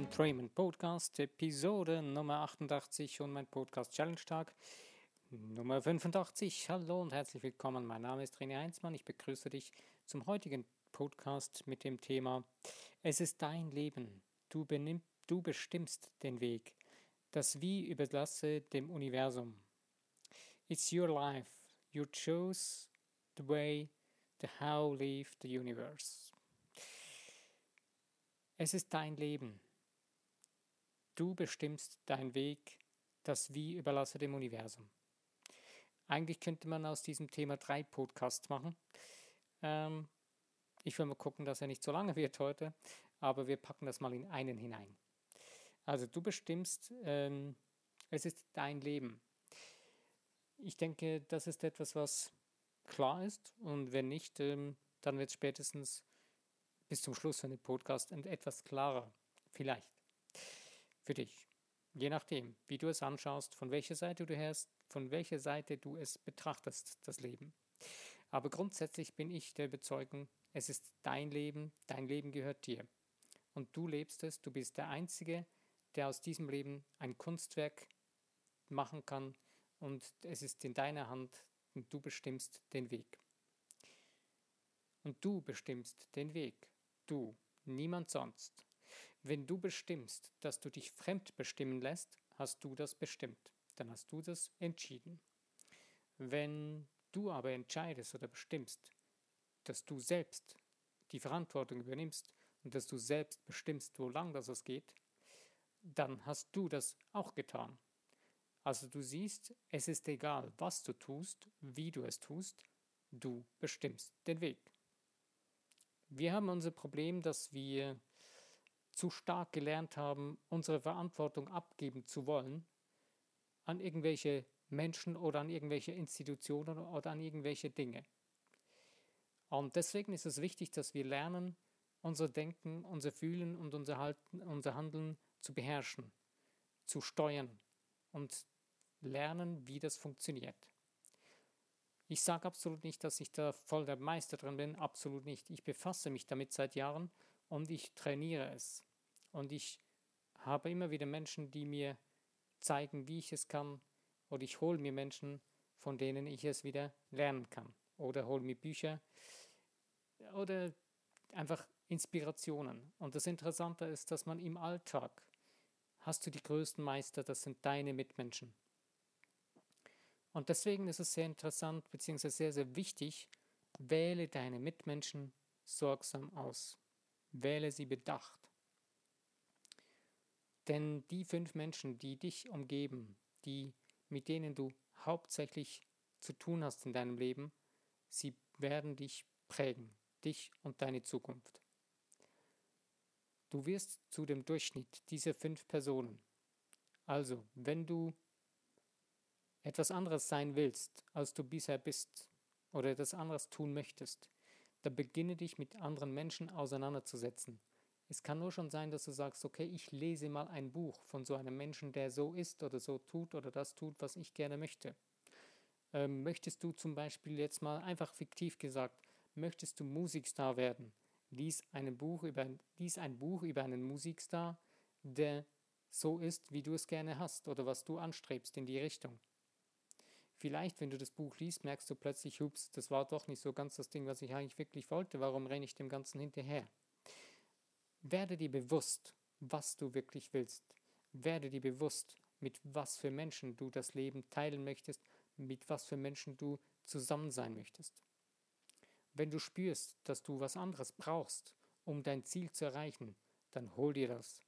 Train Trayman Podcast, Episode Nummer 88 und mein Podcast Challenge Tag Nummer 85. Hallo und herzlich willkommen. Mein Name ist René Heinzmann. Ich begrüße dich zum heutigen Podcast mit dem Thema Es ist dein Leben. Du, benimm, du bestimmst den Weg. Das Wie überlasse dem Universum. It's your life. You choose the way, the how leave the universe. Es ist dein Leben. Du bestimmst deinen Weg, das Wie überlasse dem Universum. Eigentlich könnte man aus diesem Thema drei Podcasts machen. Ähm, ich will mal gucken, dass er nicht so lange wird heute, aber wir packen das mal in einen hinein. Also du bestimmst, ähm, es ist dein Leben. Ich denke, das ist etwas, was klar ist und wenn nicht, ähm, dann wird es spätestens bis zum Schluss von dem Podcast etwas klarer, vielleicht, für dich. Je nachdem, wie du es anschaust, von welcher Seite du herst, von welcher Seite du es betrachtest, das Leben. Aber grundsätzlich bin ich der Überzeugung, es ist dein Leben, dein Leben gehört dir. Und du lebst es, du bist der Einzige, der aus diesem Leben ein Kunstwerk machen kann und es ist in deiner Hand und du bestimmst den Weg. Und du bestimmst den Weg du, niemand sonst. Wenn du bestimmst, dass du dich fremd bestimmen lässt, hast du das bestimmt, dann hast du das entschieden. Wenn du aber entscheidest oder bestimmst, dass du selbst die Verantwortung übernimmst und dass du selbst bestimmst, wo lang das geht, dann hast du das auch getan. Also du siehst, es ist egal, was du tust, wie du es tust, du bestimmst den Weg. Wir haben unser Problem, dass wir zu stark gelernt haben, unsere Verantwortung abgeben zu wollen an irgendwelche Menschen oder an irgendwelche Institutionen oder an irgendwelche Dinge. Und deswegen ist es wichtig, dass wir lernen, unser Denken, unser Fühlen und unser, Halten, unser Handeln zu beherrschen, zu steuern und lernen, wie das funktioniert. Ich sage absolut nicht, dass ich da voll der Meister drin bin, absolut nicht. Ich befasse mich damit seit Jahren und ich trainiere es. Und ich habe immer wieder Menschen, die mir zeigen, wie ich es kann. Oder ich hole mir Menschen, von denen ich es wieder lernen kann. Oder hole mir Bücher. Oder einfach Inspirationen. Und das Interessante ist, dass man im Alltag hast du die größten Meister, das sind deine Mitmenschen. Und deswegen ist es sehr interessant bzw. sehr, sehr wichtig, wähle deine Mitmenschen sorgsam aus. Wähle sie bedacht. Denn die fünf Menschen, die dich umgeben, die, mit denen du hauptsächlich zu tun hast in deinem Leben, sie werden dich prägen, dich und deine Zukunft. Du wirst zu dem Durchschnitt dieser fünf Personen. Also, wenn du etwas anderes sein willst, als du bisher bist, oder etwas anderes tun möchtest, dann beginne dich mit anderen Menschen auseinanderzusetzen. Es kann nur schon sein, dass du sagst, okay, ich lese mal ein Buch von so einem Menschen, der so ist oder so tut oder das tut, was ich gerne möchte. Ähm, möchtest du zum Beispiel jetzt mal einfach fiktiv gesagt, möchtest du Musikstar werden? Lies, ein Buch über, lies ein Buch über einen Musikstar, der so ist, wie du es gerne hast oder was du anstrebst in die Richtung. Vielleicht, wenn du das Buch liest, merkst du plötzlich, hups, das war doch nicht so ganz das Ding, was ich eigentlich wirklich wollte. Warum renne ich dem Ganzen hinterher? Werde dir bewusst, was du wirklich willst. Werde dir bewusst, mit was für Menschen du das Leben teilen möchtest, mit was für Menschen du zusammen sein möchtest. Wenn du spürst, dass du was anderes brauchst, um dein Ziel zu erreichen, dann hol dir das.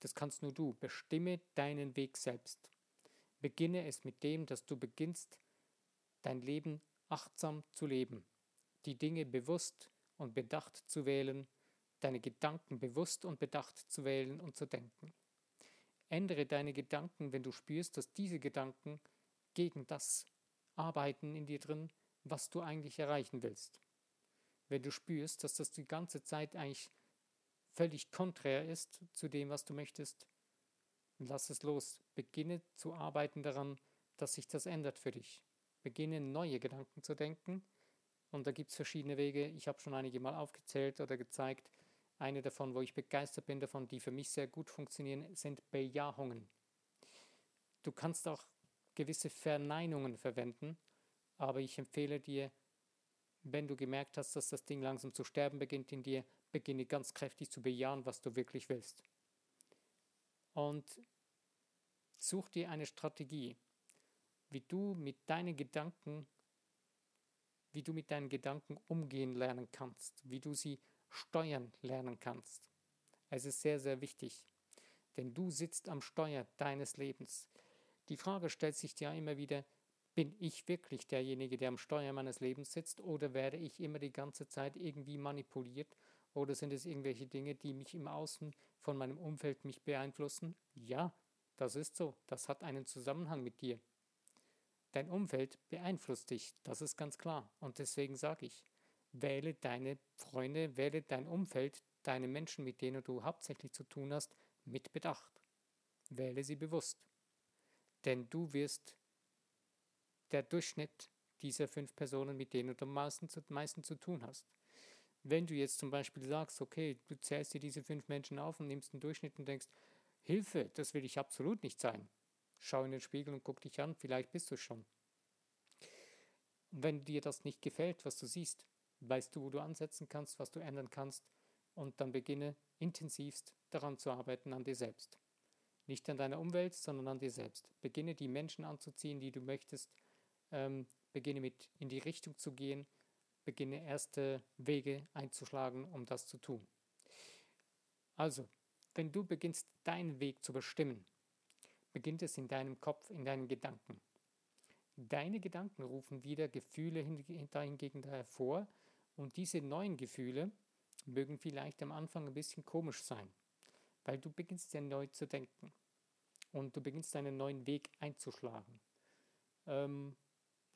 Das kannst nur du. Bestimme deinen Weg selbst. Beginne es mit dem, dass du beginnst, dein Leben achtsam zu leben, die Dinge bewusst und bedacht zu wählen, deine Gedanken bewusst und bedacht zu wählen und zu denken. Ändere deine Gedanken, wenn du spürst, dass diese Gedanken gegen das arbeiten in dir drin, was du eigentlich erreichen willst. Wenn du spürst, dass das die ganze Zeit eigentlich völlig konträr ist zu dem, was du möchtest, Lass es los. Beginne zu arbeiten daran, dass sich das ändert für dich. Beginne neue Gedanken zu denken. Und da gibt es verschiedene Wege. Ich habe schon einige mal aufgezählt oder gezeigt. Eine davon, wo ich begeistert bin davon, die für mich sehr gut funktionieren, sind Bejahungen. Du kannst auch gewisse Verneinungen verwenden, aber ich empfehle dir, wenn du gemerkt hast, dass das Ding langsam zu sterben beginnt in dir, beginne ganz kräftig zu bejahen, was du wirklich willst. Und such dir eine Strategie, wie du mit deinen Gedanken, wie du mit deinen Gedanken umgehen lernen kannst, wie du sie steuern lernen kannst. Es ist sehr, sehr wichtig, denn du sitzt am Steuer deines Lebens. Die Frage stellt sich dir immer wieder, bin ich wirklich derjenige, der am Steuer meines Lebens sitzt oder werde ich immer die ganze Zeit irgendwie manipuliert oder sind es irgendwelche Dinge, die mich im Außen von meinem Umfeld mich beeinflussen? Ja, das ist so. Das hat einen Zusammenhang mit dir. Dein Umfeld beeinflusst dich, das ist ganz klar. Und deswegen sage ich, wähle deine Freunde, wähle dein Umfeld, deine Menschen, mit denen du hauptsächlich zu tun hast, mit Bedacht. Wähle sie bewusst. Denn du wirst der Durchschnitt dieser fünf Personen, mit denen du am meisten zu, meisten zu tun hast. Wenn du jetzt zum Beispiel sagst, okay, du zählst dir diese fünf Menschen auf und nimmst einen Durchschnitt und denkst, Hilfe, das will ich absolut nicht sein. Schau in den Spiegel und guck dich an, vielleicht bist du schon. Und wenn dir das nicht gefällt, was du siehst, weißt du, wo du ansetzen kannst, was du ändern kannst und dann beginne intensivst daran zu arbeiten an dir selbst. Nicht an deiner Umwelt, sondern an dir selbst. Beginne die Menschen anzuziehen, die du möchtest. Ähm, beginne mit in die Richtung zu gehen. Beginne erste Wege einzuschlagen, um das zu tun. Also, wenn du beginnst, deinen Weg zu bestimmen, beginnt es in deinem Kopf, in deinen Gedanken. Deine Gedanken rufen wieder Gefühle hingegen hervor und diese neuen Gefühle mögen vielleicht am Anfang ein bisschen komisch sein weil du beginnst ja neu zu denken und du beginnst einen neuen Weg einzuschlagen. Ähm,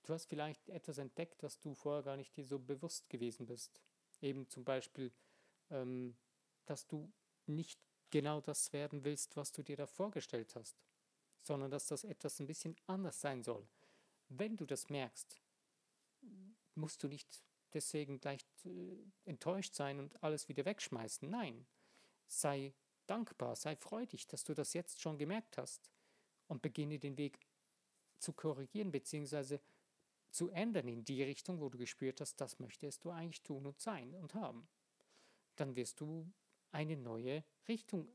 du hast vielleicht etwas entdeckt, was du vorher gar nicht dir so bewusst gewesen bist. Eben zum Beispiel, ähm, dass du nicht genau das werden willst, was du dir da vorgestellt hast, sondern dass das etwas ein bisschen anders sein soll. Wenn du das merkst, musst du nicht deswegen gleich äh, enttäuscht sein und alles wieder wegschmeißen. Nein, sei dankbar, sei freudig, dass du das jetzt schon gemerkt hast und beginne den Weg zu korrigieren bzw. zu ändern in die Richtung, wo du gespürt hast, das möchtest du eigentlich tun und sein und haben. Dann wirst du eine neue Richtung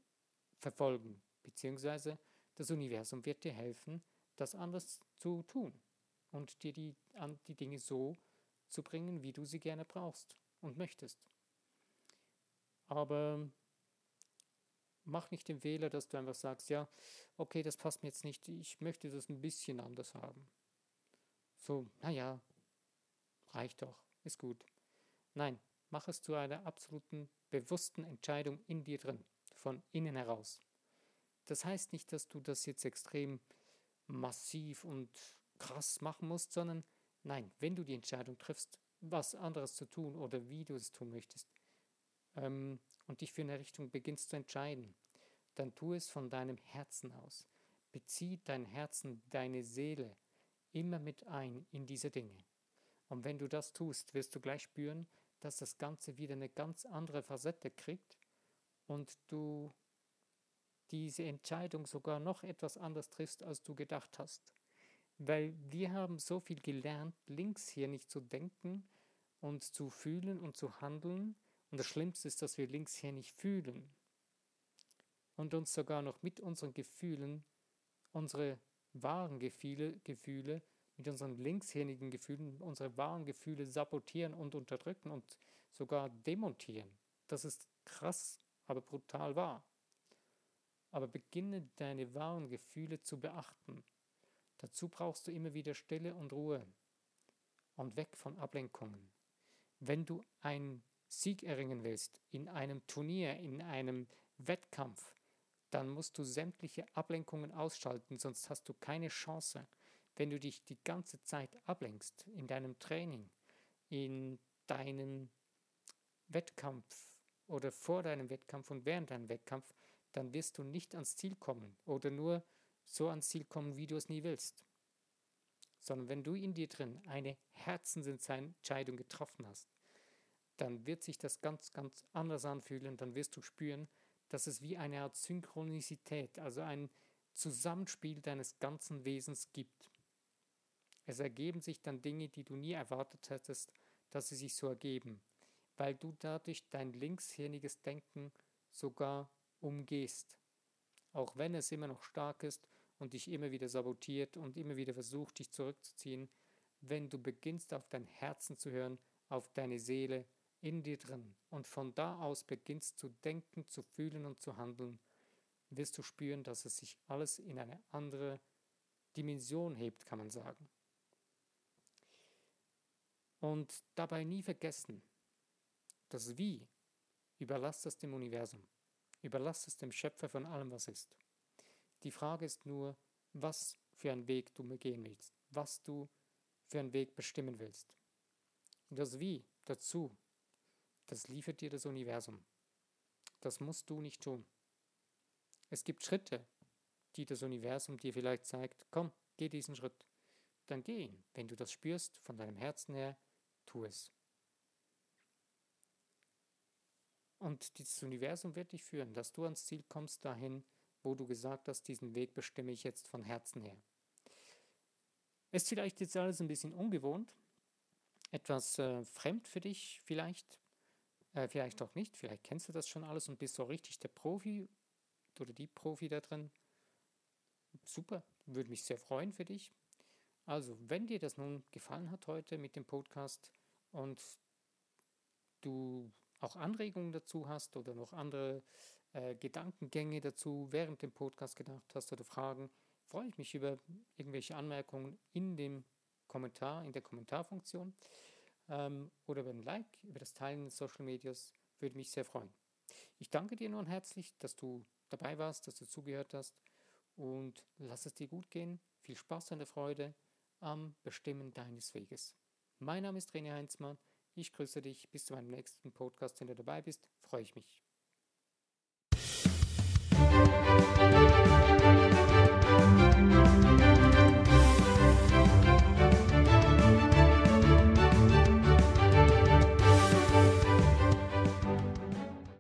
verfolgen, beziehungsweise das Universum wird dir helfen, das anders zu tun und dir die, die Dinge so zu bringen, wie du sie gerne brauchst und möchtest. Aber mach nicht den Fehler, dass du einfach sagst, ja, okay, das passt mir jetzt nicht, ich möchte das ein bisschen anders haben. So, naja, reicht doch, ist gut. Nein, mach es zu einer absoluten, bewussten Entscheidung in dir drin, von innen heraus. Das heißt nicht, dass du das jetzt extrem massiv und krass machen musst, sondern nein, wenn du die Entscheidung triffst, was anderes zu tun oder wie du es tun möchtest, ähm, und dich für eine Richtung beginnst zu entscheiden, dann tu es von deinem Herzen aus. Bezieh dein Herzen, deine Seele immer mit ein in diese Dinge. Und wenn du das tust, wirst du gleich spüren, dass das Ganze wieder eine ganz andere Facette kriegt und du diese Entscheidung sogar noch etwas anders triffst, als du gedacht hast. Weil wir haben so viel gelernt, links hier nicht zu denken und zu fühlen und zu handeln, und das Schlimmste ist, dass wir links hier nicht fühlen und uns sogar noch mit unseren Gefühlen, unsere wahren Gefühle, Gefühle mit unseren linkshirnigen Gefühlen, unsere wahren Gefühle sabotieren und unterdrücken und sogar demontieren. Das ist krass, aber brutal wahr. Aber beginne deine wahren Gefühle zu beachten. Dazu brauchst du immer wieder Stille und Ruhe und weg von Ablenkungen. Wenn du ein Sieg erringen willst, in einem Turnier, in einem Wettkampf, dann musst du sämtliche Ablenkungen ausschalten, sonst hast du keine Chance. Wenn du dich die ganze Zeit ablenkst in deinem Training, in deinem Wettkampf oder vor deinem Wettkampf und während deinem Wettkampf, dann wirst du nicht ans Ziel kommen oder nur so ans Ziel kommen, wie du es nie willst. Sondern wenn du in dir drin eine Herzensentscheidung getroffen hast, dann wird sich das ganz, ganz anders anfühlen. Dann wirst du spüren, dass es wie eine Art Synchronizität, also ein Zusammenspiel deines ganzen Wesens gibt. Es ergeben sich dann Dinge, die du nie erwartet hättest, dass sie sich so ergeben, weil du dadurch dein linkshirniges Denken sogar umgehst. Auch wenn es immer noch stark ist und dich immer wieder sabotiert und immer wieder versucht, dich zurückzuziehen, wenn du beginnst auf dein Herzen zu hören, auf deine Seele in dir drin und von da aus beginnst zu denken, zu fühlen und zu handeln, wirst du spüren, dass es sich alles in eine andere Dimension hebt, kann man sagen. Und dabei nie vergessen, das Wie überlass es dem Universum, überlass es dem Schöpfer von allem, was ist. Die Frage ist nur, was für einen Weg du mir gehen willst, was du für einen Weg bestimmen willst. Und das Wie dazu, das liefert dir das Universum. Das musst du nicht tun. Es gibt Schritte, die das Universum dir vielleicht zeigt, komm, geh diesen Schritt. Dann geh ihn. Wenn du das spürst von deinem Herzen her, tu es. Und dieses Universum wird dich führen, dass du ans Ziel kommst dahin, wo du gesagt hast, diesen Weg bestimme ich jetzt von Herzen her. Ist vielleicht jetzt alles ein bisschen ungewohnt, etwas äh, fremd für dich vielleicht, äh, vielleicht auch nicht, vielleicht kennst du das schon alles und bist so richtig der Profi oder die Profi da drin. Super, würde mich sehr freuen für dich. Also, wenn dir das nun gefallen hat heute mit dem Podcast und du auch Anregungen dazu hast oder noch andere äh, Gedankengänge dazu während dem Podcast gedacht hast oder Fragen, freue ich mich über irgendwelche Anmerkungen in dem Kommentar, in der Kommentarfunktion ähm, oder über ein Like, über das Teilen in Social Medias, würde mich sehr freuen. Ich danke dir nun herzlich, dass du dabei warst, dass du zugehört hast und lass es dir gut gehen. Viel Spaß und Freude am Bestimmen deines Weges. Mein Name ist René Heinzmann. Ich grüße dich. Bis zu meinem nächsten Podcast, wenn du dabei bist, freue ich mich.